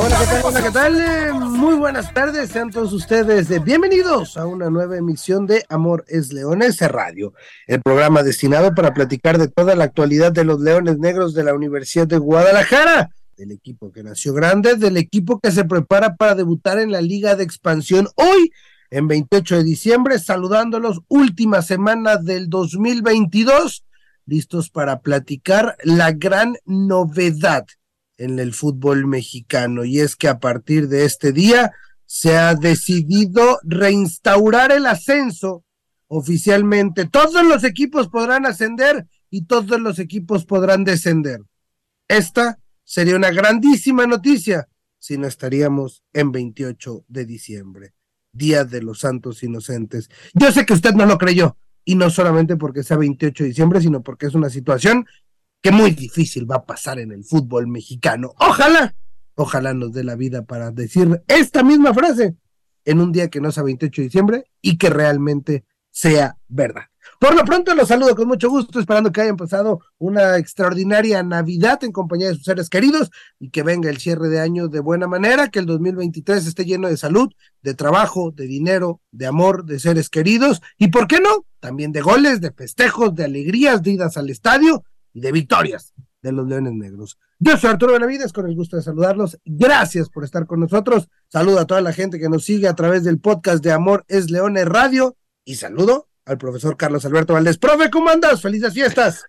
Hola, ¿qué tal? Hola, ¿qué tal? Muy buenas tardes, sean todos ustedes bienvenidos a una nueva emisión de Amor es Leones Radio, el programa destinado para platicar de toda la actualidad de los Leones Negros de la Universidad de Guadalajara, del equipo que nació grande, del equipo que se prepara para debutar en la Liga de Expansión hoy, en 28 de diciembre, saludándolos, última semana del 2022, listos para platicar la gran novedad en el fútbol mexicano y es que a partir de este día se ha decidido reinstaurar el ascenso oficialmente. Todos los equipos podrán ascender y todos los equipos podrán descender. Esta sería una grandísima noticia si no estaríamos en 28 de diciembre, Día de los Santos Inocentes. Yo sé que usted no lo creyó y no solamente porque sea 28 de diciembre, sino porque es una situación que muy difícil va a pasar en el fútbol mexicano. Ojalá, ojalá nos dé la vida para decir esta misma frase en un día que no sea 28 de diciembre y que realmente sea verdad. Por lo pronto los saludo con mucho gusto, esperando que hayan pasado una extraordinaria Navidad en compañía de sus seres queridos y que venga el cierre de año de buena manera, que el 2023 esté lleno de salud, de trabajo, de dinero, de amor, de seres queridos y, ¿por qué no? También de goles, de festejos, de alegrías, de al estadio y de victorias de los Leones Negros. Yo soy Arturo Benavides, con el gusto de saludarlos. Gracias por estar con nosotros. Saludo a toda la gente que nos sigue a través del podcast de Amor es Leones Radio y saludo al profesor Carlos Alberto Valdés. Profe, ¿cómo andas? Felices fiestas.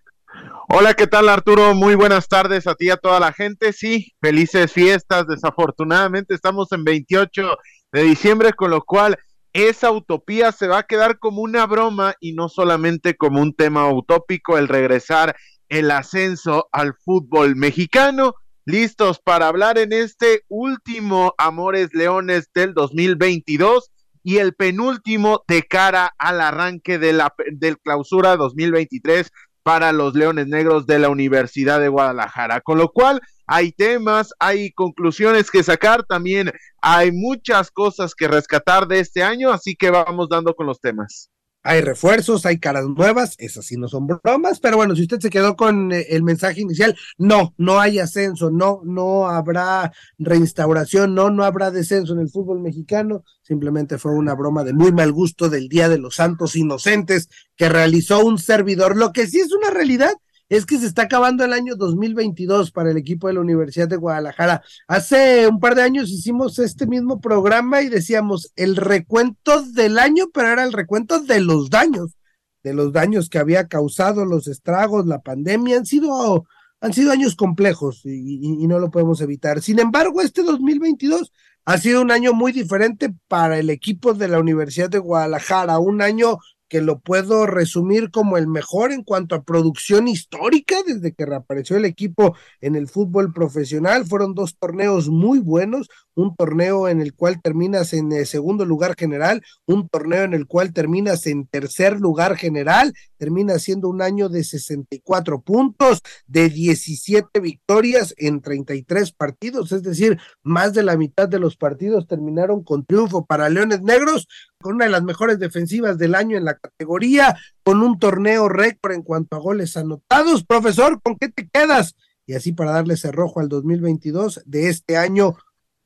Hola, ¿qué tal Arturo? Muy buenas tardes a ti y a toda la gente. Sí, felices fiestas. Desafortunadamente estamos en 28 de diciembre, con lo cual esa utopía se va a quedar como una broma y no solamente como un tema utópico el regresar el ascenso al fútbol mexicano. Listos para hablar en este último Amores Leones del 2022 y el penúltimo de cara al arranque de la del clausura 2023 para los Leones Negros de la Universidad de Guadalajara. Con lo cual hay temas, hay conclusiones que sacar, también hay muchas cosas que rescatar de este año, así que vamos dando con los temas. Hay refuerzos, hay caras nuevas, esas sí no son bromas, pero bueno, si usted se quedó con eh, el mensaje inicial, no, no hay ascenso, no, no habrá reinstauración, no, no habrá descenso en el fútbol mexicano, simplemente fue una broma de muy mal gusto del Día de los Santos Inocentes que realizó un servidor. Lo que sí es una realidad es que se está acabando el año 2022 para el equipo de la Universidad de Guadalajara. Hace un par de años hicimos este mismo programa y decíamos el recuento del año, pero era el recuento de los daños, de los daños que había causado los estragos, la pandemia, han sido han sido años complejos y, y, y no lo podemos evitar. Sin embargo, este 2022 ha sido un año muy diferente para el equipo de la Universidad de Guadalajara, un año que lo puedo resumir como el mejor en cuanto a producción histórica desde que reapareció el equipo en el fútbol profesional. Fueron dos torneos muy buenos, un torneo en el cual terminas en el segundo lugar general, un torneo en el cual terminas en tercer lugar general, termina siendo un año de 64 puntos, de 17 victorias en 33 partidos, es decir, más de la mitad de los partidos terminaron con triunfo para Leones Negros, con una de las mejores defensivas del año en la categoría, con un torneo récord en cuanto a goles anotados. Profesor, ¿con qué te quedas? Y así para darle cerrojo al 2022 de este año,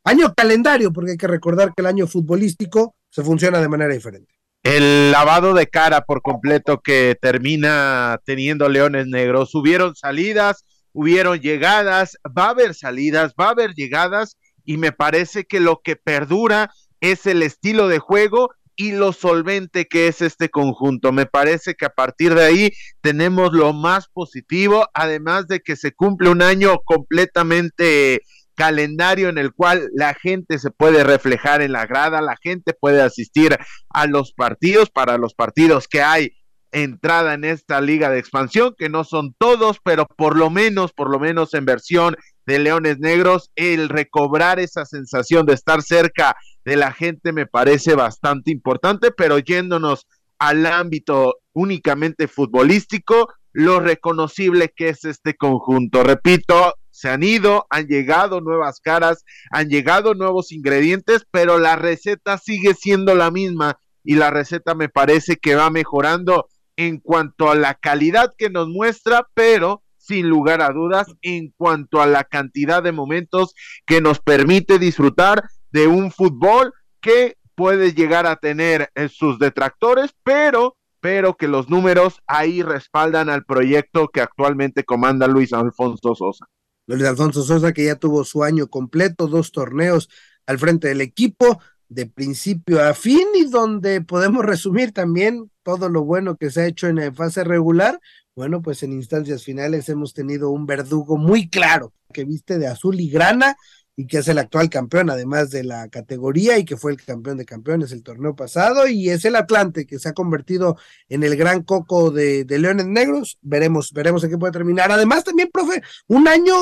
año calendario, porque hay que recordar que el año futbolístico se funciona de manera diferente. El lavado de cara por completo que termina teniendo Leones Negros. Hubieron salidas, hubieron llegadas, va a haber salidas, va a haber llegadas y me parece que lo que perdura es el estilo de juego y lo solvente que es este conjunto. Me parece que a partir de ahí tenemos lo más positivo, además de que se cumple un año completamente calendario en el cual la gente se puede reflejar en la grada, la gente puede asistir a los partidos, para los partidos que hay entrada en esta liga de expansión, que no son todos, pero por lo menos, por lo menos en versión de Leones Negros, el recobrar esa sensación de estar cerca de la gente me parece bastante importante, pero yéndonos al ámbito únicamente futbolístico, lo reconocible que es este conjunto. Repito, se han ido, han llegado nuevas caras, han llegado nuevos ingredientes, pero la receta sigue siendo la misma y la receta me parece que va mejorando en cuanto a la calidad que nos muestra, pero sin lugar a dudas en cuanto a la cantidad de momentos que nos permite disfrutar de un fútbol que puede llegar a tener eh, sus detractores, pero pero que los números ahí respaldan al proyecto que actualmente comanda Luis Alfonso Sosa. Luis Alfonso Sosa que ya tuvo su año completo, dos torneos al frente del equipo, de principio a fin y donde podemos resumir también todo lo bueno que se ha hecho en fase regular. Bueno, pues en instancias finales hemos tenido un verdugo muy claro que viste de azul y grana y que es el actual campeón, además de la categoría, y que fue el campeón de campeones el torneo pasado, y es el Atlante, que se ha convertido en el gran coco de, Leones Negros. Veremos, veremos en qué puede terminar. Además, también, profe, un año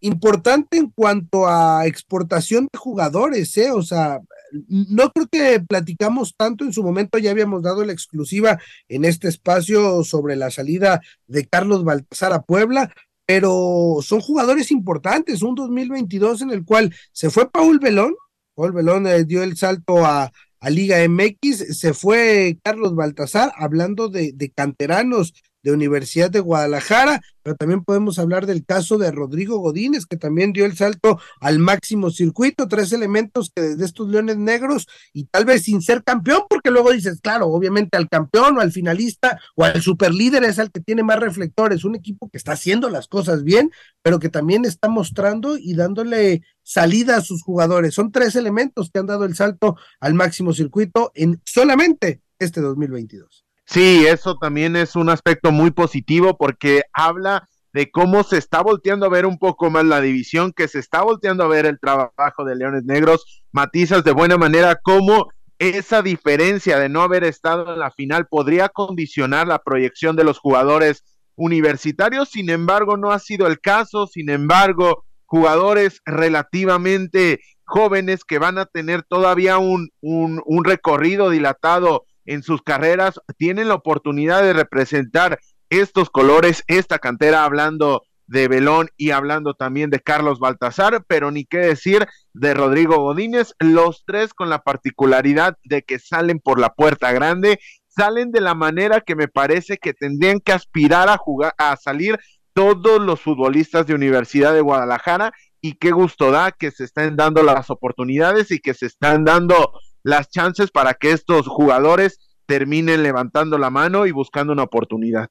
importante en cuanto a exportación de jugadores, ¿eh? O sea, no creo que platicamos tanto en su momento, ya habíamos dado la exclusiva en este espacio sobre la salida de Carlos Baltasar a Puebla, pero son jugadores importantes, un 2022 en el cual se fue Paul Belón, Paul Belón eh, dio el salto a, a, Liga MX, se fue Carlos Baltasar, hablando de, de canteranos de Universidad de Guadalajara, pero también podemos hablar del caso de Rodrigo Godínez, que también dio el salto al máximo circuito, tres elementos que desde estos Leones Negros, y tal vez sin ser campeón, porque luego dices, claro, obviamente al campeón o al finalista o al superlíder es al que tiene más reflectores, un equipo que está haciendo las cosas bien, pero que también está mostrando y dándole salida a sus jugadores. Son tres elementos que han dado el salto al máximo circuito en solamente este 2022. Sí, eso también es un aspecto muy positivo porque habla de cómo se está volteando a ver un poco más la división, que se está volteando a ver el trabajo de Leones Negros, matizas de buena manera cómo esa diferencia de no haber estado en la final podría condicionar la proyección de los jugadores universitarios, sin embargo no ha sido el caso, sin embargo jugadores relativamente jóvenes que van a tener todavía un, un, un recorrido dilatado en sus carreras tienen la oportunidad de representar estos colores, esta cantera, hablando de Belón y hablando también de Carlos Baltasar, pero ni qué decir de Rodrigo Godínez, los tres con la particularidad de que salen por la puerta grande, salen de la manera que me parece que tendrían que aspirar a jugar, a salir todos los futbolistas de Universidad de Guadalajara y qué gusto da que se estén dando las oportunidades y que se están dando las chances para que estos jugadores terminen levantando la mano y buscando una oportunidad.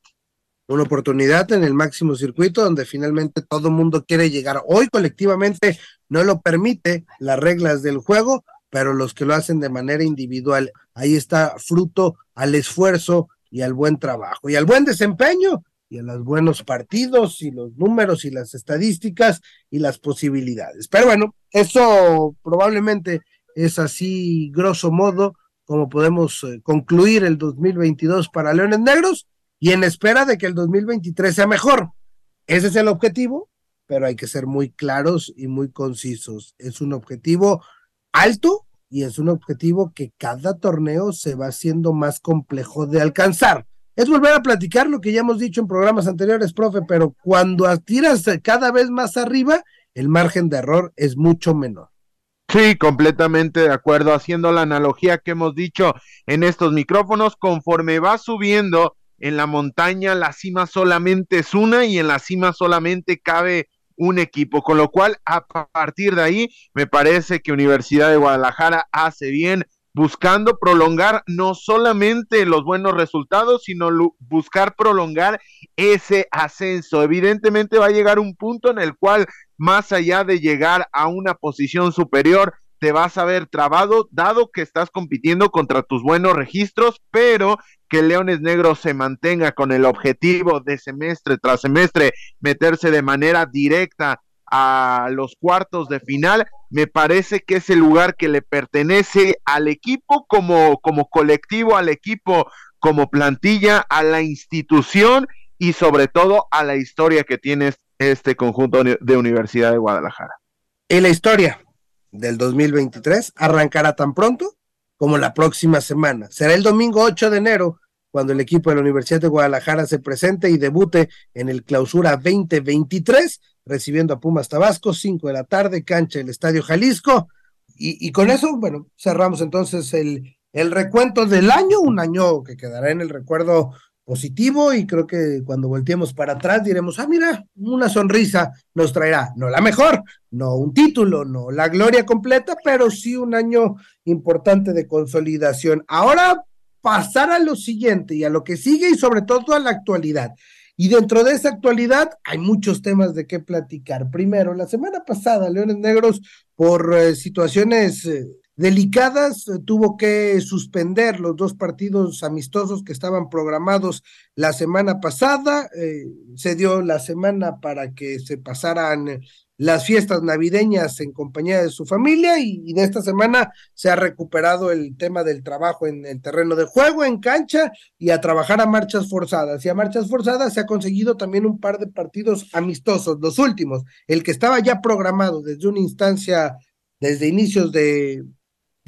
Una oportunidad en el máximo circuito donde finalmente todo el mundo quiere llegar. Hoy colectivamente no lo permite las reglas del juego, pero los que lo hacen de manera individual, ahí está fruto al esfuerzo y al buen trabajo y al buen desempeño y a los buenos partidos y los números y las estadísticas y las posibilidades. Pero bueno, eso probablemente es así, grosso modo, como podemos eh, concluir el 2022 para Leones Negros y en espera de que el 2023 sea mejor. Ese es el objetivo, pero hay que ser muy claros y muy concisos. Es un objetivo alto y es un objetivo que cada torneo se va haciendo más complejo de alcanzar. Es volver a platicar lo que ya hemos dicho en programas anteriores, profe, pero cuando tiras cada vez más arriba, el margen de error es mucho menor. Sí, completamente de acuerdo, haciendo la analogía que hemos dicho en estos micrófonos, conforme va subiendo en la montaña, la cima solamente es una y en la cima solamente cabe un equipo, con lo cual a partir de ahí me parece que Universidad de Guadalajara hace bien buscando prolongar no solamente los buenos resultados, sino buscar prolongar ese ascenso. Evidentemente va a llegar un punto en el cual más allá de llegar a una posición superior, te vas a ver trabado, dado que estás compitiendo contra tus buenos registros, pero que Leones Negros se mantenga con el objetivo de semestre tras semestre meterse de manera directa a los cuartos de final, me parece que es el lugar que le pertenece al equipo como, como colectivo, al equipo como plantilla, a la institución y sobre todo a la historia que tiene este conjunto de Universidad de Guadalajara. En la historia del 2023 arrancará tan pronto como la próxima semana. Será el domingo 8 de enero cuando el equipo de la Universidad de Guadalajara se presente y debute en el Clausura 2023, recibiendo a Pumas Tabasco, 5 de la tarde, cancha del Estadio Jalisco. Y, y con eso, bueno, cerramos entonces el, el recuento del año, un año que quedará en el recuerdo positivo y creo que cuando volteemos para atrás diremos, ah, mira, una sonrisa nos traerá, no la mejor, no un título, no la gloria completa, pero sí un año importante de consolidación. Ahora pasar a lo siguiente y a lo que sigue y sobre todo a la actualidad. Y dentro de esa actualidad hay muchos temas de qué platicar. Primero, la semana pasada, Leones Negros, por eh, situaciones... Eh, delicadas, eh, tuvo que suspender los dos partidos amistosos que estaban programados la semana pasada, eh, se dio la semana para que se pasaran las fiestas navideñas en compañía de su familia y, y, de esta semana se ha recuperado el tema del trabajo en el terreno de juego, en cancha y a trabajar a marchas forzadas. Y a marchas forzadas se ha conseguido también un par de partidos amistosos, los últimos, el que estaba ya programado desde una instancia, desde inicios de,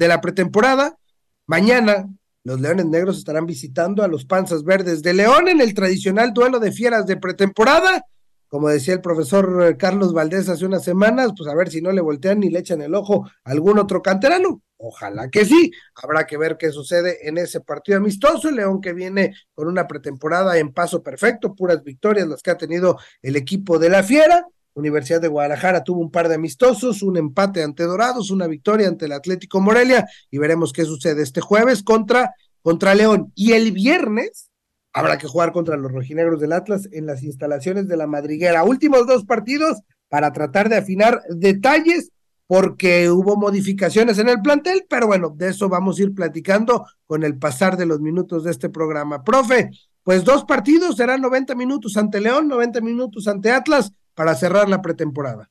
de la pretemporada. Mañana los Leones Negros estarán visitando a los Panzas Verdes de León en el tradicional duelo de fieras de pretemporada. Como decía el profesor Carlos Valdés hace unas semanas, pues a ver si no le voltean ni le echan el ojo a algún otro canterano. Ojalá que sí. Habrá que ver qué sucede en ese partido amistoso. León que viene con una pretemporada en paso perfecto, puras victorias las que ha tenido el equipo de la Fiera. Universidad de Guadalajara tuvo un par de amistosos, un empate ante Dorados, una victoria ante el Atlético Morelia y veremos qué sucede este jueves contra, contra León. Y el viernes habrá que jugar contra los rojinegros del Atlas en las instalaciones de la Madriguera. Últimos dos partidos para tratar de afinar detalles porque hubo modificaciones en el plantel, pero bueno, de eso vamos a ir platicando con el pasar de los minutos de este programa. Profe, pues dos partidos serán 90 minutos ante León, 90 minutos ante Atlas para cerrar la pretemporada.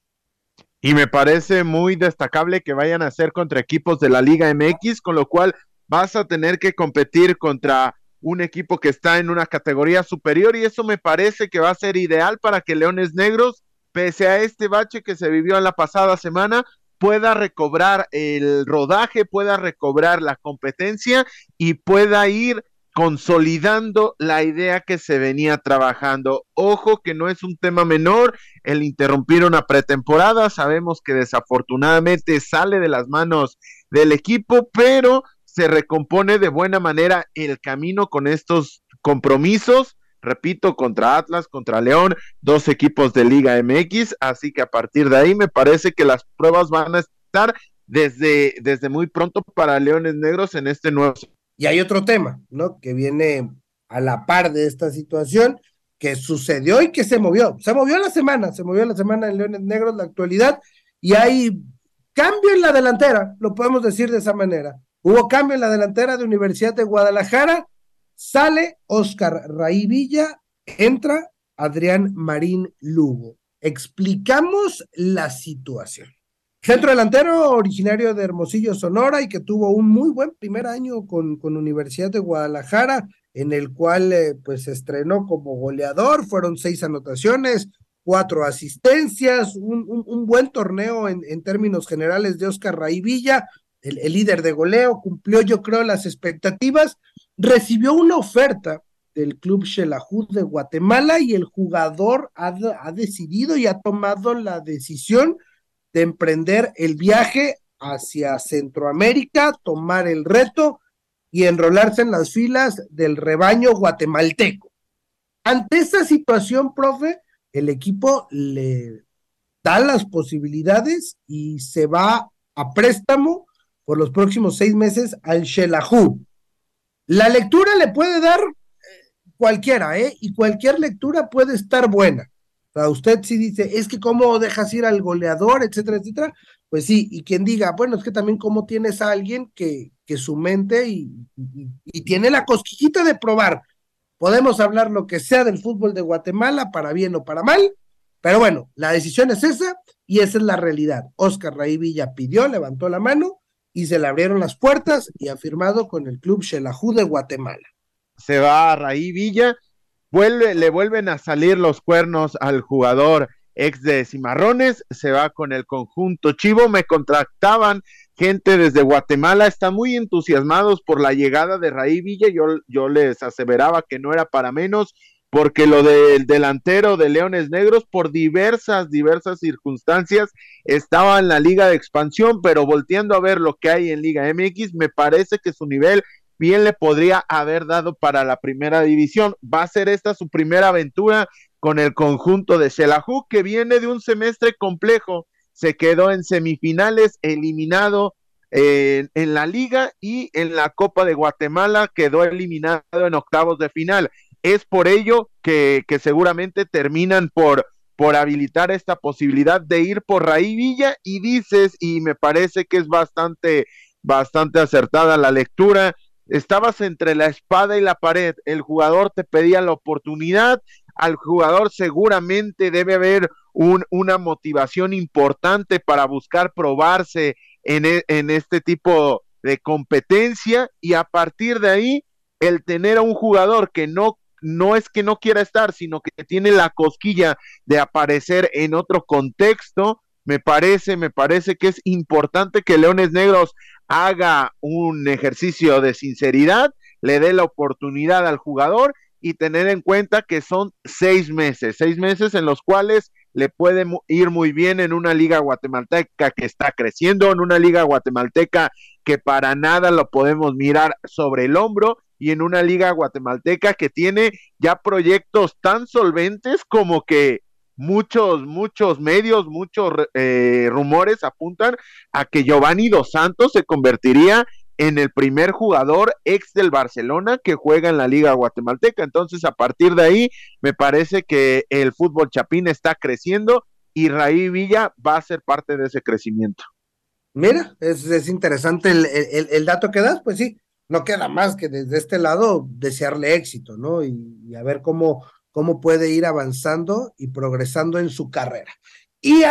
Y me parece muy destacable que vayan a ser contra equipos de la Liga MX, con lo cual vas a tener que competir contra un equipo que está en una categoría superior y eso me parece que va a ser ideal para que Leones Negros, pese a este bache que se vivió en la pasada semana, pueda recobrar el rodaje, pueda recobrar la competencia y pueda ir consolidando la idea que se venía trabajando. Ojo que no es un tema menor el interrumpir una pretemporada, sabemos que desafortunadamente sale de las manos del equipo, pero se recompone de buena manera el camino con estos compromisos, repito, contra Atlas, contra León, dos equipos de Liga MX, así que a partir de ahí me parece que las pruebas van a estar desde, desde muy pronto para Leones Negros en este nuevo y hay otro tema, ¿no? Que viene a la par de esta situación, que sucedió y que se movió. Se movió la semana, se movió la semana en Leones Negros, la actualidad, y hay cambio en la delantera, lo podemos decir de esa manera. Hubo cambio en la delantera de Universidad de Guadalajara, sale Oscar Raí Villa, entra Adrián Marín Lugo. Explicamos la situación. Centro delantero originario de Hermosillo, Sonora, y que tuvo un muy buen primer año con, con Universidad de Guadalajara, en el cual eh, pues se estrenó como goleador, fueron seis anotaciones, cuatro asistencias, un, un, buen torneo en, en, términos generales de Oscar Raivilla, el, el, líder de goleo, cumplió yo creo las expectativas, recibió una oferta del club Xelajú de Guatemala y el jugador ha, ha decidido y ha tomado la decisión de emprender el viaje hacia Centroamérica, tomar el reto y enrolarse en las filas del rebaño guatemalteco. Ante esta situación, profe, el equipo le da las posibilidades y se va a préstamo por los próximos seis meses al Shelahu. La lectura le puede dar eh, cualquiera, ¿eh? Y cualquier lectura puede estar buena. Sea, usted sí dice, es que cómo dejas ir al goleador, etcétera, etcétera. Pues sí, y quien diga, bueno, es que también cómo tienes a alguien que, que su mente y, y, y tiene la cosquillita de probar. Podemos hablar lo que sea del fútbol de Guatemala, para bien o para mal, pero bueno, la decisión es esa y esa es la realidad. Oscar Raí Villa pidió, levantó la mano y se le abrieron las puertas y ha firmado con el club Xelajú de Guatemala. Se va a Raí Villa vuelve, le vuelven a salir los cuernos al jugador ex de Cimarrones, se va con el conjunto Chivo, me contrataban gente desde Guatemala están muy entusiasmados por la llegada de Raí Villa. Yo, yo les aseveraba que no era para menos, porque lo del delantero de Leones Negros, por diversas, diversas circunstancias, estaba en la Liga de Expansión, pero volteando a ver lo que hay en Liga MX, me parece que su nivel bien le podría haber dado para la primera división. Va a ser esta su primera aventura con el conjunto de Shelahu, que viene de un semestre complejo se quedó en semifinales, eliminado en, la liga y en la Copa de Guatemala quedó eliminado en octavos de final. Es por ello que, que seguramente terminan por, por habilitar esta posibilidad de ir por Raí Villa y dices, y me parece que es bastante, bastante acertada la lectura, estabas entre la espada y la pared, el jugador te pedía la oportunidad, al jugador seguramente debe haber una motivación importante para buscar probarse en, e, en este tipo de competencia y a partir de ahí el tener a un jugador que no no es que no quiera estar, sino que tiene la cosquilla de aparecer en otro contexto, me parece, me parece que es importante que Leones Negros haga un ejercicio de sinceridad, le dé la oportunidad al jugador y tener en cuenta que son seis meses, seis meses en los cuales le puede ir muy bien en una liga guatemalteca que está creciendo, en una liga guatemalteca que para nada lo podemos mirar sobre el hombro y en una liga guatemalteca que tiene ya proyectos tan solventes como que muchos, muchos medios, muchos eh, rumores apuntan a que Giovanni Dos Santos se convertiría en el primer jugador ex del Barcelona que juega en la Liga Guatemalteca. Entonces, a partir de ahí, me parece que el fútbol chapín está creciendo y Raí Villa va a ser parte de ese crecimiento. Mira, es, interesante el, dato que das, pues sí, no queda más que desde este lado desearle éxito, ¿no? Y, a ver cómo, cómo puede ir avanzando y progresando en su carrera. Y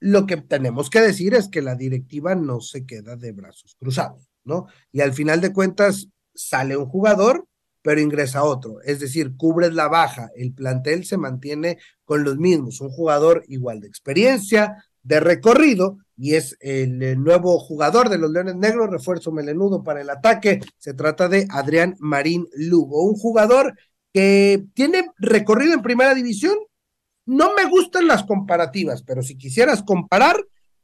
lo, que tenemos que decir es que la directiva no se queda de brazos cruzados. ¿no? Y al final de cuentas sale un jugador, pero ingresa otro, es decir, cubres la baja, el plantel se mantiene con los mismos, un jugador igual de experiencia, de recorrido, y es el, nuevo jugador de los Leones Negros, refuerzo melenudo para el ataque, se trata de Adrián Marín Lugo, un jugador que tiene recorrido en primera división, no me gustan las comparativas, pero si quisieras comparar,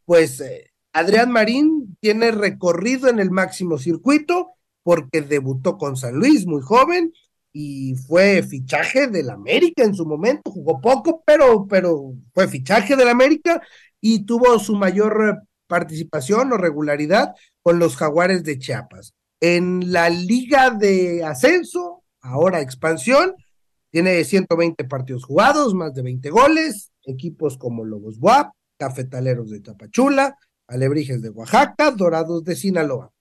pues eh, Adrián Marín tiene recorrido en el máximo circuito porque debutó con San Luis muy joven y fue fichaje del América en su momento, jugó poco, pero, pero fue fichaje del América y tuvo su mayor participación o regularidad con los Jaguares de Chiapas. En la liga de ascenso, ahora expansión, tiene 120 partidos jugados, más de 20 goles, equipos como Lobos Buap, Cafetaleros de Tapachula, Alebrijes de Oaxaca, Dorados de Sinaloa.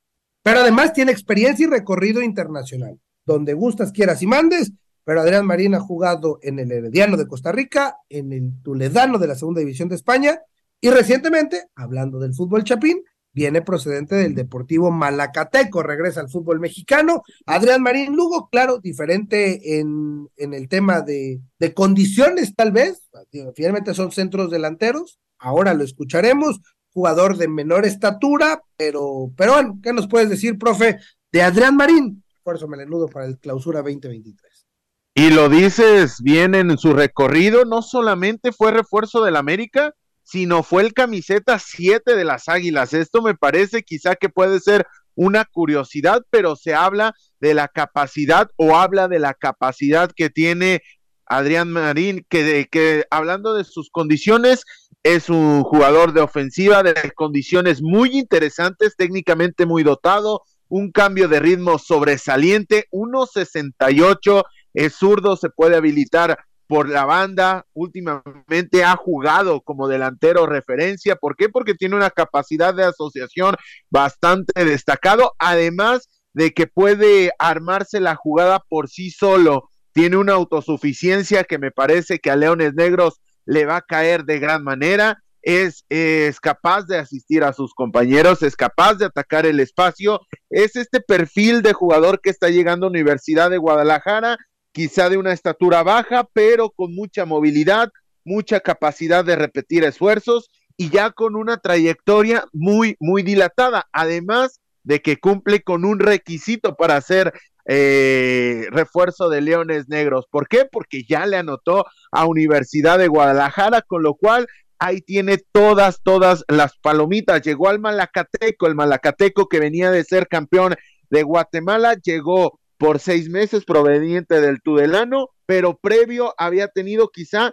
Pero además tiene experiencia y recorrido internacional, donde gustas, quieras y mandes. Pero Adrián Marín ha jugado en el Herediano de Costa Rica, en el Tuledano de la Segunda División de España y recientemente, hablando del fútbol chapín, viene procedente del Deportivo Malacateco, regresa al fútbol mexicano. Adrián Marín Lugo, claro, diferente en, en el tema de, de condiciones, tal vez. Finalmente son centros delanteros. Ahora lo escucharemos jugador de menor estatura, pero, pero bueno, ¿qué nos puedes decir, profe, de Adrián Marín? Esfuerzo melenudo para el clausura 2023. Y lo dices bien en su recorrido, no solamente fue refuerzo del América, sino fue el camiseta 7 de las Águilas. Esto me parece quizá que puede ser una curiosidad, pero se habla de la capacidad o habla de la capacidad que tiene Adrián Marín, que, que hablando de sus condiciones, es un jugador de ofensiva de condiciones muy interesantes, técnicamente muy dotado, un cambio de ritmo sobresaliente, 1.68, es zurdo, se puede habilitar por la banda, últimamente ha jugado como delantero referencia, ¿por qué? Porque tiene una capacidad de asociación bastante destacado, además de que puede armarse la jugada por sí solo, tiene una autosuficiencia que me parece que a Leones Negros le va a caer de gran manera, es, es, capaz de asistir a sus compañeros, es capaz de atacar el espacio, es este perfil de jugador que está llegando a Universidad de Guadalajara, quizá de una estatura baja, pero con mucha movilidad, mucha capacidad de repetir esfuerzos y ya con una trayectoria muy, muy dilatada, además de que cumple con un requisito para ser eh, refuerzo de Leones Negros. ¿Por qué? Porque ya le anotó a Universidad de Guadalajara, con lo cual ahí tiene todas, todas las palomitas. Llegó al Malacateco, el Malacateco que venía de ser campeón de Guatemala, llegó por seis meses proveniente del Tudelano, pero previo había tenido quizá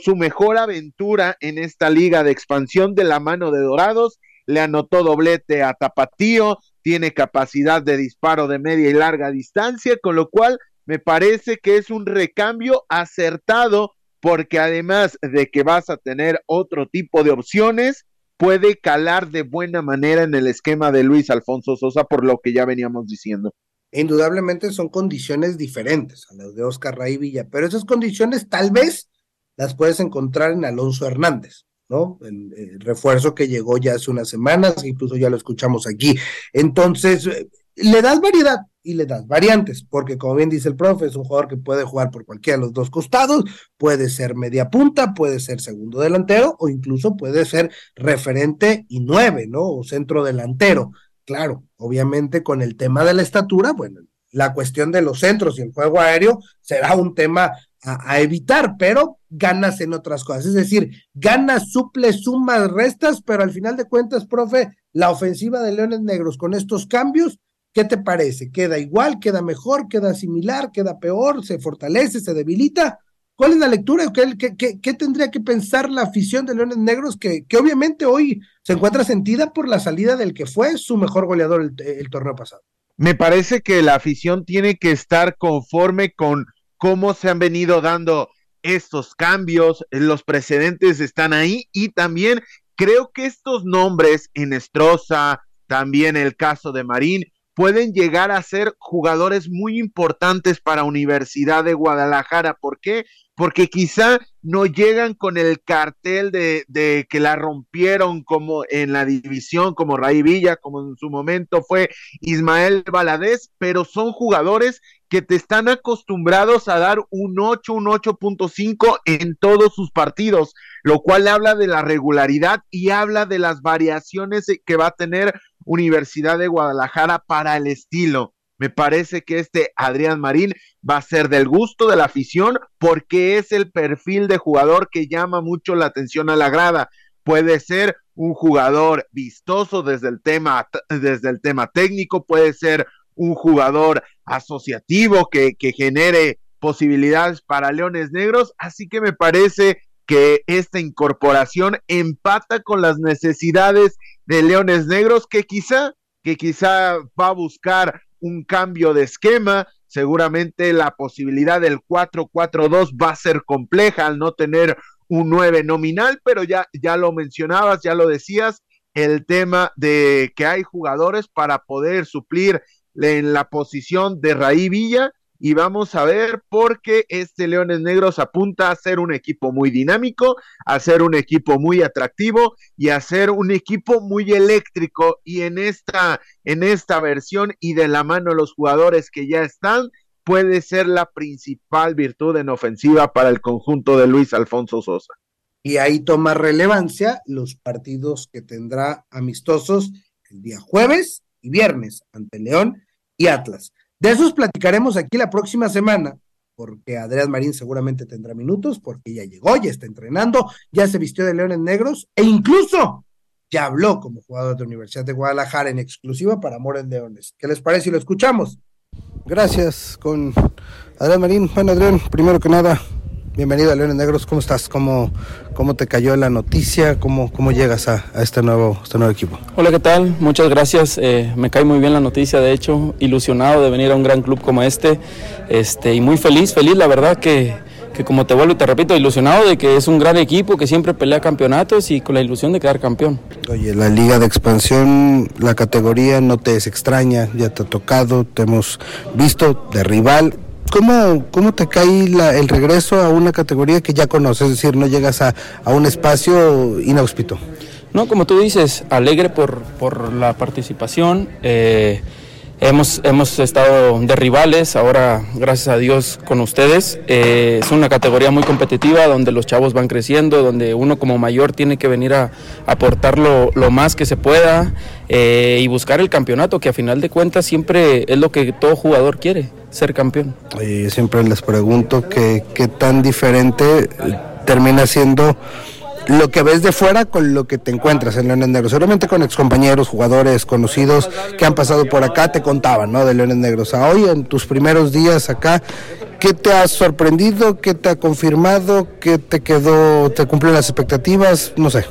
su mejor aventura en esta liga de expansión de la mano de Dorados. Le anotó doblete a Tapatío, tiene capacidad de disparo de media y larga distancia, con lo cual me parece que es un recambio acertado porque además de que vas a tener otro tipo de opciones, puede calar de buena manera en el esquema de Luis Alfonso Sosa, por lo que ya veníamos diciendo. Indudablemente son condiciones diferentes a las de Oscar Ray Villa, pero esas condiciones tal vez las puedes encontrar en Alonso Hernández, ¿no? El, refuerzo que llegó ya hace unas semanas, incluso ya lo escuchamos aquí. Entonces, eh, le das variedad, y le das variantes, porque como bien dice el profe, es un jugador que puede jugar por cualquiera de los dos costados, puede ser media punta, puede ser segundo delantero o incluso puede ser referente y nueve, ¿no? O centro delantero. Claro, obviamente con el tema de la estatura, bueno, la cuestión de los centros y el juego aéreo será un tema a, evitar, pero ganas en otras cosas. Es decir, ganas, suple, sumas, restas, pero al final de cuentas, profe, la ofensiva de Leones Negros con estos cambios ¿Qué te parece? ¿Queda igual? ¿Queda mejor? ¿Queda similar? ¿Queda peor? ¿Se fortalece? ¿Se debilita? ¿Cuál es la lectura? ¿Qué, qué, tendría que pensar la afición de Leones Negros que, obviamente hoy se encuentra sentida por la salida del que fue su mejor goleador el, el torneo pasado? Me parece que la afición tiene que estar conforme con cómo se han venido dando estos cambios, los precedentes están ahí y también creo que estos nombres, Enestrosa, también el caso de Marín, pueden llegar a ser jugadores muy importantes para Universidad de Guadalajara. ¿Por qué? Porque quizá no llegan con el cartel de, que la rompieron como en la división, como Ray Villa, como en su momento fue Ismael Valadez, pero son jugadores que te están acostumbrados a dar un 8, un 8.5 en todos sus partidos, lo cual habla de la regularidad y habla de las variaciones que va a tener Universidad de Guadalajara para el estilo. Me parece que este Adrián Marín va a ser del gusto de la afición porque es el perfil de jugador que llama mucho la atención a la grada. Puede ser un jugador vistoso desde el tema, desde el tema técnico, puede ser un jugador asociativo que, que genere posibilidades para Leones Negros, así que me parece que esta incorporación empata con las necesidades de Leones Negros, que quizá, que quizá va a buscar un cambio de esquema. Seguramente la posibilidad del 4-4-2 va a ser compleja al no tener un 9 nominal, pero ya, ya lo mencionabas, ya lo decías, el tema de que hay jugadores para poder suplir en la posición de Raí Villa y vamos a ver por qué este Leones Negros apunta a ser un equipo muy dinámico, a ser un equipo muy atractivo y a ser un equipo muy eléctrico y en esta en esta versión y de la mano los jugadores que ya están puede ser la principal virtud en ofensiva para el conjunto de Luis Alfonso Sosa. Y ahí toma relevancia los partidos que tendrá amistosos el día jueves y viernes ante León y Atlas. De esos platicaremos aquí la próxima semana, porque Adrián Marín seguramente tendrá minutos, porque ya llegó, ya está entrenando, ya se vistió de Leones Negros e incluso ya habló como jugador de Universidad de Guadalajara en exclusiva para Amores Leones. ¿Qué les parece si lo escuchamos? Gracias con Adrián Marín. Bueno, Adrián, primero que nada, Bienvenido a Leones Negros, ¿cómo estás? ¿Cómo, cómo te cayó la noticia? ¿Cómo, cómo llegas a, este, nuevo, este nuevo equipo? Hola, ¿qué tal? Muchas gracias. Eh, me cae muy bien la noticia, de hecho, ilusionado de venir a un gran club como este, este y muy feliz, feliz, la verdad que, que como te vuelvo y te repito, ilusionado de que es un gran equipo que siempre pelea campeonatos y con la ilusión de quedar campeón. Oye, la liga de expansión, la categoría no te es extraña, ya te ha tocado, te hemos visto de rival, ¿Cómo, ¿Cómo te cae el regreso a una categoría que ya conoces? Es decir, no llegas a, un espacio inhóspito. No, como tú dices, alegre por, por la participación. Eh, Hemos, hemos estado de rivales, ahora gracias a Dios con ustedes. Eh, es una categoría muy competitiva donde los chavos van creciendo, donde uno como mayor tiene que venir a aportar lo, más que se pueda eh, y buscar el campeonato, que a final de cuentas siempre es lo que todo jugador quiere, ser campeón. Y siempre les pregunto qué tan diferente termina siendo lo que ves de fuera con lo que te encuentras en Leones Negros. Seguramente con excompañeros, jugadores conocidos que han pasado por acá te contaban, ¿no? De Leones Negros. A hoy, en tus primeros días acá, ¿qué te ha sorprendido? ¿Qué te ha confirmado? ¿Qué te quedó? ¿Te cumplió las expectativas? No sé.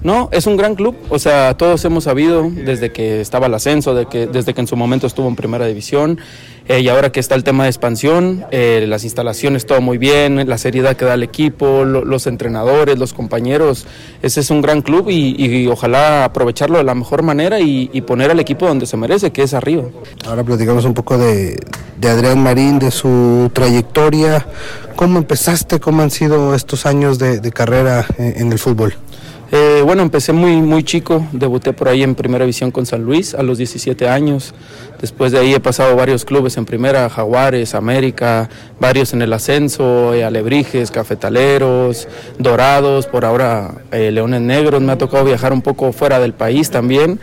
No, es un gran club, o sea, todos hemos sabido desde que estaba el ascenso, de que, desde que en su momento estuvo en primera división, eh, y ahora que está el tema de expansión, eh, las instalaciones, todo muy bien, la seriedad que da el equipo, los entrenadores, los compañeros, ese es un gran club y, ojalá aprovecharlo de la mejor manera y, poner al equipo donde se merece, que es arriba. Ahora platicamos un poco de, Adrián Marín, de su trayectoria, cómo empezaste, cómo han sido estos años de, carrera en el fútbol. Eh, bueno, empecé muy, muy chico, debuté por ahí en primera división con San Luis a los 17 años. Después de ahí he pasado varios clubes en primera, Jaguares, América, varios en el ascenso, eh, Alebrijes, Cafetaleros, Dorados, por ahora eh, Leones Negros. Me ha tocado viajar un poco fuera del país también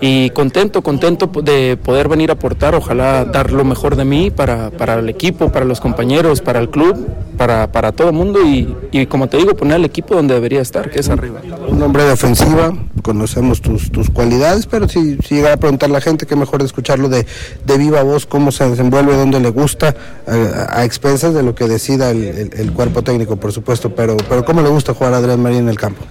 y contento, contento de poder venir a aportar, ojalá dar lo mejor de mí para, para el equipo, para los compañeros, para el club, para, para todo el mundo y, y, como te digo, poner al equipo donde debería estar, que es arriba. Un hombre de ofensiva, conocemos tus, tus cualidades, pero si, si llega a preguntar a la gente, que mejor escucharlo de, de viva voz, cómo se desenvuelve, dónde le gusta, a, expensas de lo que decida el, el, cuerpo técnico, por supuesto, pero, pero cómo le gusta jugar a Adrián Marín en el campo.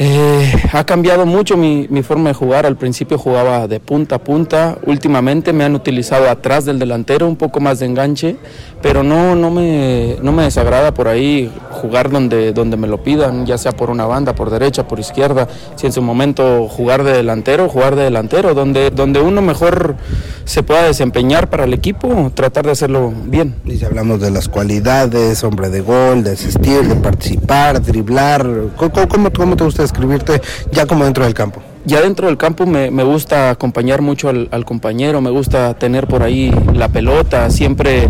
Eh, ha cambiado mucho mi, forma de jugar. Al principio jugaba de punta a punta. Últimamente me han utilizado atrás del delantero, un poco más de enganche, pero no, no, me, no me desagrada por ahí jugar donde, donde me lo pidan, ya sea por una banda, por derecha, por izquierda. Si en su momento jugar de delantero, jugar de delantero, donde, donde uno mejor se pueda desempeñar para el equipo, tratar de hacerlo bien. Y si hablamos de las cualidades, hombre de gol, de asistir, de participar, driblar, ¿cómo, cómo, cómo te gusta escribirte ya como dentro del campo? Ya dentro del campo me, gusta acompañar mucho al, compañero, me gusta tener por ahí la pelota, siempre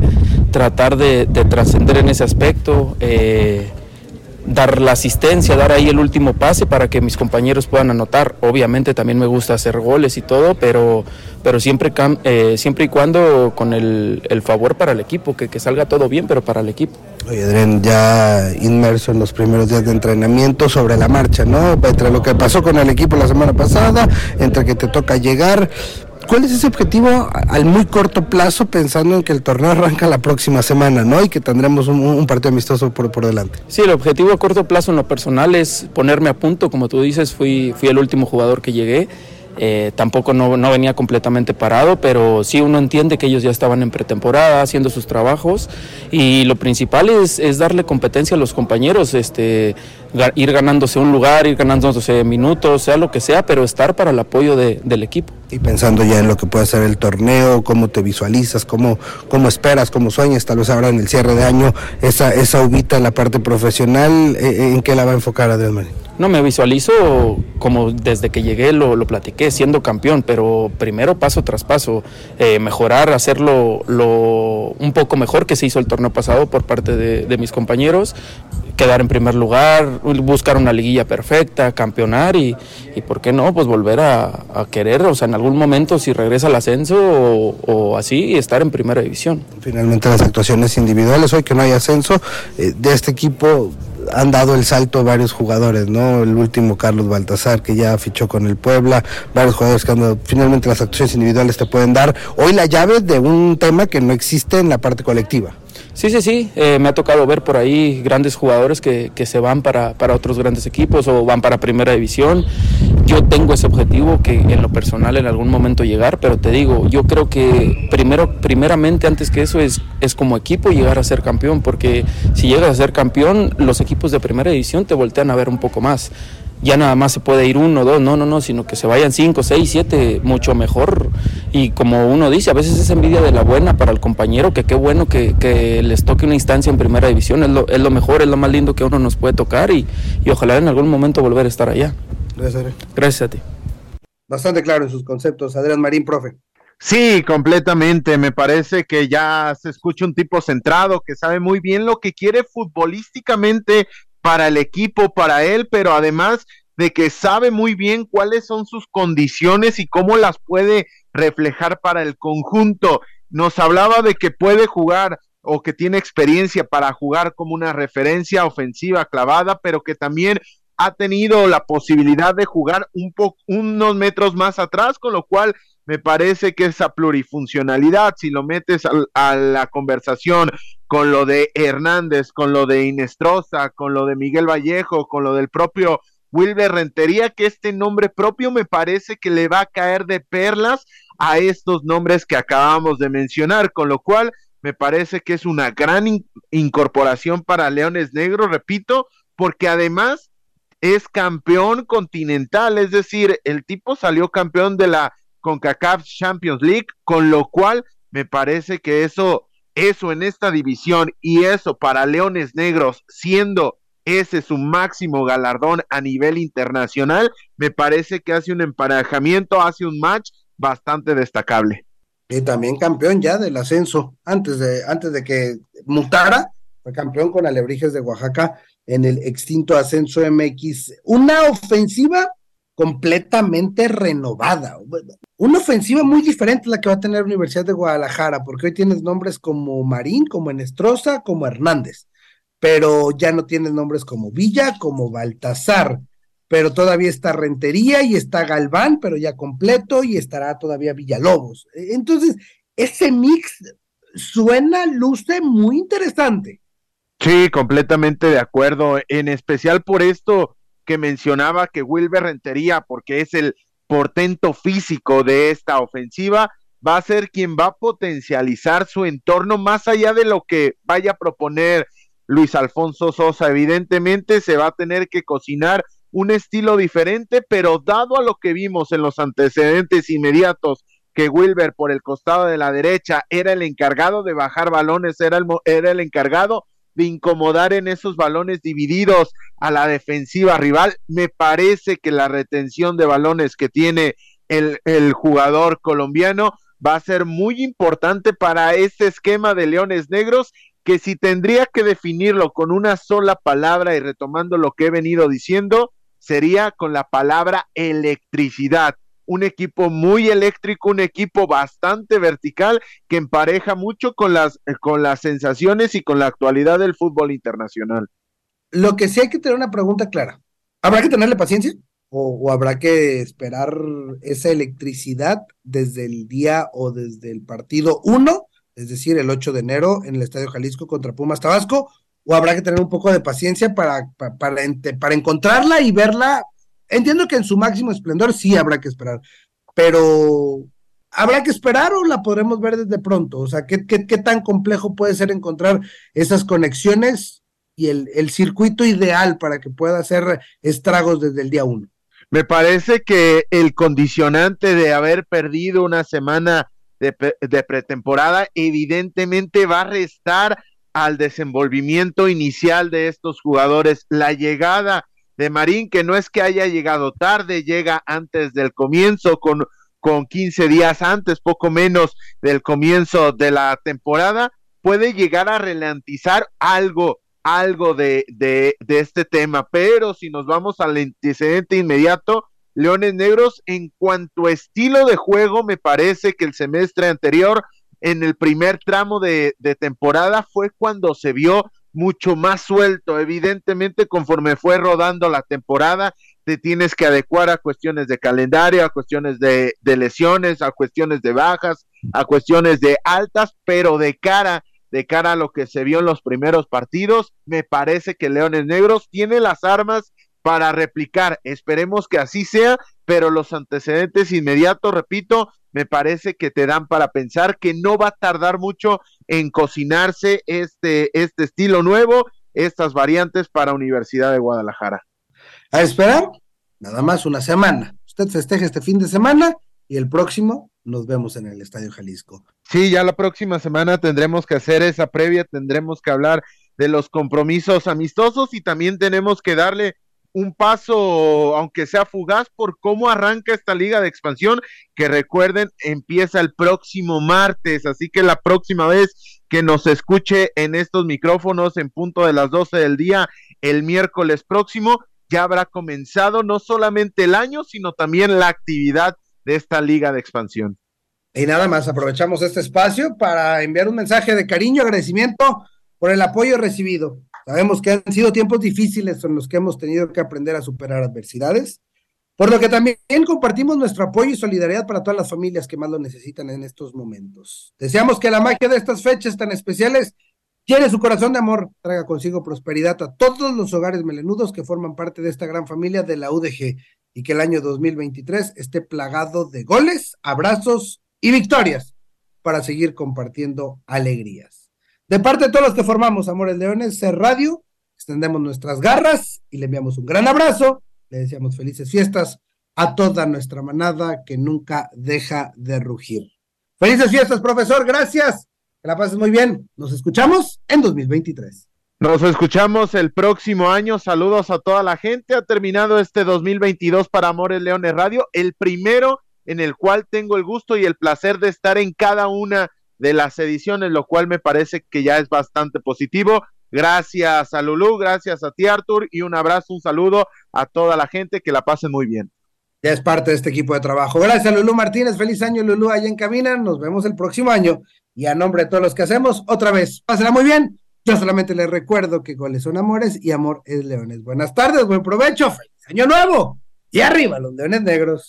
tratar de, trascender en ese aspecto. Eh, dar la asistencia, dar ahí el último pase para que mis compañeros puedan anotar. Obviamente también me gusta hacer goles y todo, pero, pero siempre, eh, siempre y cuando con el, favor para el equipo, que, que, salga todo bien, pero para el equipo. Oye, Adrián, ya inmerso en los primeros días de entrenamiento sobre la marcha, ¿no? Entre lo que pasó con el equipo la semana pasada, entre que te toca llegar, ¿Cuál es ese objetivo al muy corto plazo pensando en que el torneo arranca la próxima semana, ¿no? Y que tendremos un, partido amistoso por, por, delante. Sí, el objetivo a corto plazo en lo personal es ponerme a punto, como tú dices, fui, fui el último jugador que llegué. Eh, tampoco no, venía completamente parado, pero sí uno entiende que ellos ya estaban en pretemporada haciendo sus trabajos y lo principal es, es darle competencia a los compañeros, este, ir ganándose un lugar, ir ganándose minutos, sea lo que sea, pero estar para el apoyo del equipo. Y pensando ya en lo que puede ser el torneo, cómo te visualizas, cómo, cómo esperas, cómo sueñas, tal vez ahora en el cierre de año, esa, esa ubita en la parte profesional, eh, eh, ¿en qué la va a enfocar Adrián Marín? No, me visualizo como desde que llegué lo, lo platiqué, siendo campeón, pero primero paso tras paso, eh, mejorar, hacerlo lo, un poco mejor que se hizo el torneo pasado por parte de, mis compañeros, quedar en primer lugar, buscar una liguilla perfecta, campeonar y, y ¿por qué no? Pues volver a, querer, o sea, en algún momento si regresa al ascenso o, así, estar en primera división. Finalmente las actuaciones individuales, hoy que no hay ascenso, eh, de este equipo han dado el salto varios jugadores, ¿no? El último Carlos Baltasar que ya fichó con el Puebla, varios jugadores que han finalmente las actuaciones individuales te pueden dar hoy la llave de un tema que no existe en la parte colectiva. Sí, sí, sí. Eh, me ha tocado ver por ahí grandes jugadores que, que se van para, para, otros grandes equipos o van para primera división. Yo tengo ese objetivo que en lo personal en algún momento llegar, pero te digo, yo creo que primero, primeramente antes que eso es, es como equipo llegar a ser campeón, porque si llegas a ser campeón, los equipos de primera división te voltean a ver un poco más ya nada más se puede ir uno, dos, no, no, no, sino que se vayan cinco, seis, siete, mucho mejor. Y como uno dice, a veces es envidia de la buena para el compañero, que qué bueno que, que les toque una instancia en primera división, es lo, es lo, mejor, es lo más lindo que uno nos puede tocar y, y ojalá en algún momento volver a estar allá. Gracias, Gracias a ti. Bastante claro en sus conceptos, Adrián Marín, profe. Sí, completamente. Me parece que ya se escucha un tipo centrado que sabe muy bien lo que quiere futbolísticamente para el equipo, para él, pero además de que sabe muy bien cuáles son sus condiciones y cómo las puede reflejar para el conjunto. Nos hablaba de que puede jugar o que tiene experiencia para jugar como una referencia ofensiva clavada, pero que también ha tenido la posibilidad de jugar un poco unos metros más atrás, con lo cual me parece que esa plurifuncionalidad, si lo metes a, la conversación con lo de Hernández, con lo de Inestrosa, con lo de Miguel Vallejo, con lo del propio Wilber Rentería, que este nombre propio me parece que le va a caer de perlas a estos nombres que acabamos de mencionar, con lo cual me parece que es una gran incorporación para Leones Negros, repito, porque además es campeón continental, es decir, el tipo salió campeón de la CONCACAF Champions League, con lo cual me parece que eso, eso en esta división y eso para Leones Negros, siendo ese su máximo galardón a nivel internacional, me parece que hace un emparejamiento, hace un match bastante destacable. Y también campeón ya del ascenso, antes de, antes de que mutara, fue campeón con Alebrijes de Oaxaca en el extinto ascenso MX. Una ofensiva completamente renovada. Una ofensiva muy diferente a la que va a tener la Universidad de Guadalajara, porque hoy tienes nombres como Marín, como Enestrosa, como Hernández, pero ya no tienes nombres como Villa, como Baltasar, pero todavía está Rentería y está Galván, pero ya completo, y estará todavía Villalobos. Entonces, ese mix suena, luce muy interesante. Sí, completamente de acuerdo, en especial por esto que mencionaba que Wilber Rentería, porque es el portento físico de esta ofensiva, va a ser quien va a potencializar su entorno más allá de lo que vaya a proponer Luis Alfonso Sosa. Evidentemente se va a tener que cocinar un estilo diferente, pero dado a lo que vimos en los antecedentes inmediatos, que Wilber por el costado de la derecha era el encargado de bajar balones, era el, era el encargado de incomodar en esos balones divididos a la defensiva rival. Me parece que la retención de balones que tiene el, el jugador colombiano va a ser muy importante para este esquema de Leones Negros que si tendría que definirlo con una sola palabra y retomando lo que he venido diciendo, sería con la palabra electricidad un equipo muy eléctrico, un equipo bastante vertical que empareja mucho con las, eh, con las sensaciones y con la actualidad del fútbol internacional. Lo que sí hay que tener una pregunta clara. ¿Habrá que tenerle paciencia? ¿O, habrá que esperar esa electricidad desde el día o desde el partido 1, es decir, el 8 de enero en el Estadio Jalisco contra Pumas Tabasco? ¿O habrá que tener un poco de paciencia para, para, para encontrarla y verla Entiendo que en su máximo esplendor sí habrá que esperar, pero ¿habrá que esperar o la podremos ver desde pronto? O sea, ¿qué, qué, tan complejo puede ser encontrar esas conexiones y el, el, circuito ideal para que pueda hacer estragos desde el día uno? Me parece que el condicionante de haber perdido una semana de, de pretemporada evidentemente va a restar al desenvolvimiento inicial de estos jugadores. La llegada de Marín, que no es que haya llegado tarde, llega antes del comienzo, con, con 15 días antes, poco menos del comienzo de la temporada, puede llegar a relantizar algo, algo de, de, de este tema. Pero si nos vamos al antecedente inmediato, Leones Negros, en cuanto a estilo de juego, me parece que el semestre anterior, en el primer tramo de, de temporada, fue cuando se vio mucho más suelto. Evidentemente, conforme fue rodando la temporada, te tienes que adecuar a cuestiones de calendario, a cuestiones de, lesiones, a cuestiones de bajas, a cuestiones de altas, pero de cara, de cara a lo que se vio en los primeros partidos, me parece que Leones Negros tiene las armas para replicar. Esperemos que así sea, pero los antecedentes inmediatos, repito, me parece que te dan para pensar que no va a tardar mucho en cocinarse este, este estilo nuevo, estas variantes para Universidad de Guadalajara. A esperar, nada más una semana. Usted festeja este fin de semana y el próximo nos vemos en el Estadio Jalisco. Sí, ya la próxima semana tendremos que hacer esa previa, tendremos que hablar de los compromisos amistosos y también tenemos que darle un paso, aunque sea fugaz, por cómo arranca esta liga de expansión, que recuerden, empieza el próximo martes, así que la próxima vez que nos escuche en estos micrófonos en punto de las 12 del día, el miércoles próximo, ya habrá comenzado no solamente el año, sino también la actividad de esta liga de expansión. Y nada más, aprovechamos este espacio para enviar un mensaje de cariño, agradecimiento por el apoyo recibido. Sabemos que han sido tiempos difíciles en los que hemos tenido que aprender a superar adversidades, por lo que también compartimos nuestro apoyo y solidaridad para todas las familias que más lo necesitan en estos momentos. Deseamos que la magia de estas fechas tan especiales tiene su corazón de amor, traiga consigo prosperidad a todos los hogares melenudos que forman parte de esta gran familia de la UDG y que el año 2023 esté plagado de goles, abrazos y victorias para seguir compartiendo alegrías. De parte de todos los que formamos Amores Leones, C Radio, extendemos nuestras garras y le enviamos un gran abrazo, le deseamos felices fiestas a toda nuestra manada que nunca deja de rugir. Felices fiestas, profesor, gracias. Que la pases muy bien. Nos escuchamos en 2023. Nos escuchamos el próximo año. Saludos a toda la gente. Ha terminado este 2022 para Amores Leones Radio, el primero en el cual tengo el gusto y el placer de estar en cada una de las ediciones, lo cual me parece que ya es bastante positivo. Gracias a Lulú, gracias a ti Artur y un abrazo, un saludo a toda la gente, que la pasen muy bien. Ya es parte de este equipo de trabajo. Gracias Lulú Martínez, feliz año Lulú allá en Camina, nos vemos el próximo año y a nombre de todos los que hacemos, otra vez, pásenla muy bien. Yo solamente les recuerdo que goles son amores y amor es leones. Buenas tardes, buen provecho, feliz año nuevo y arriba los leones negros.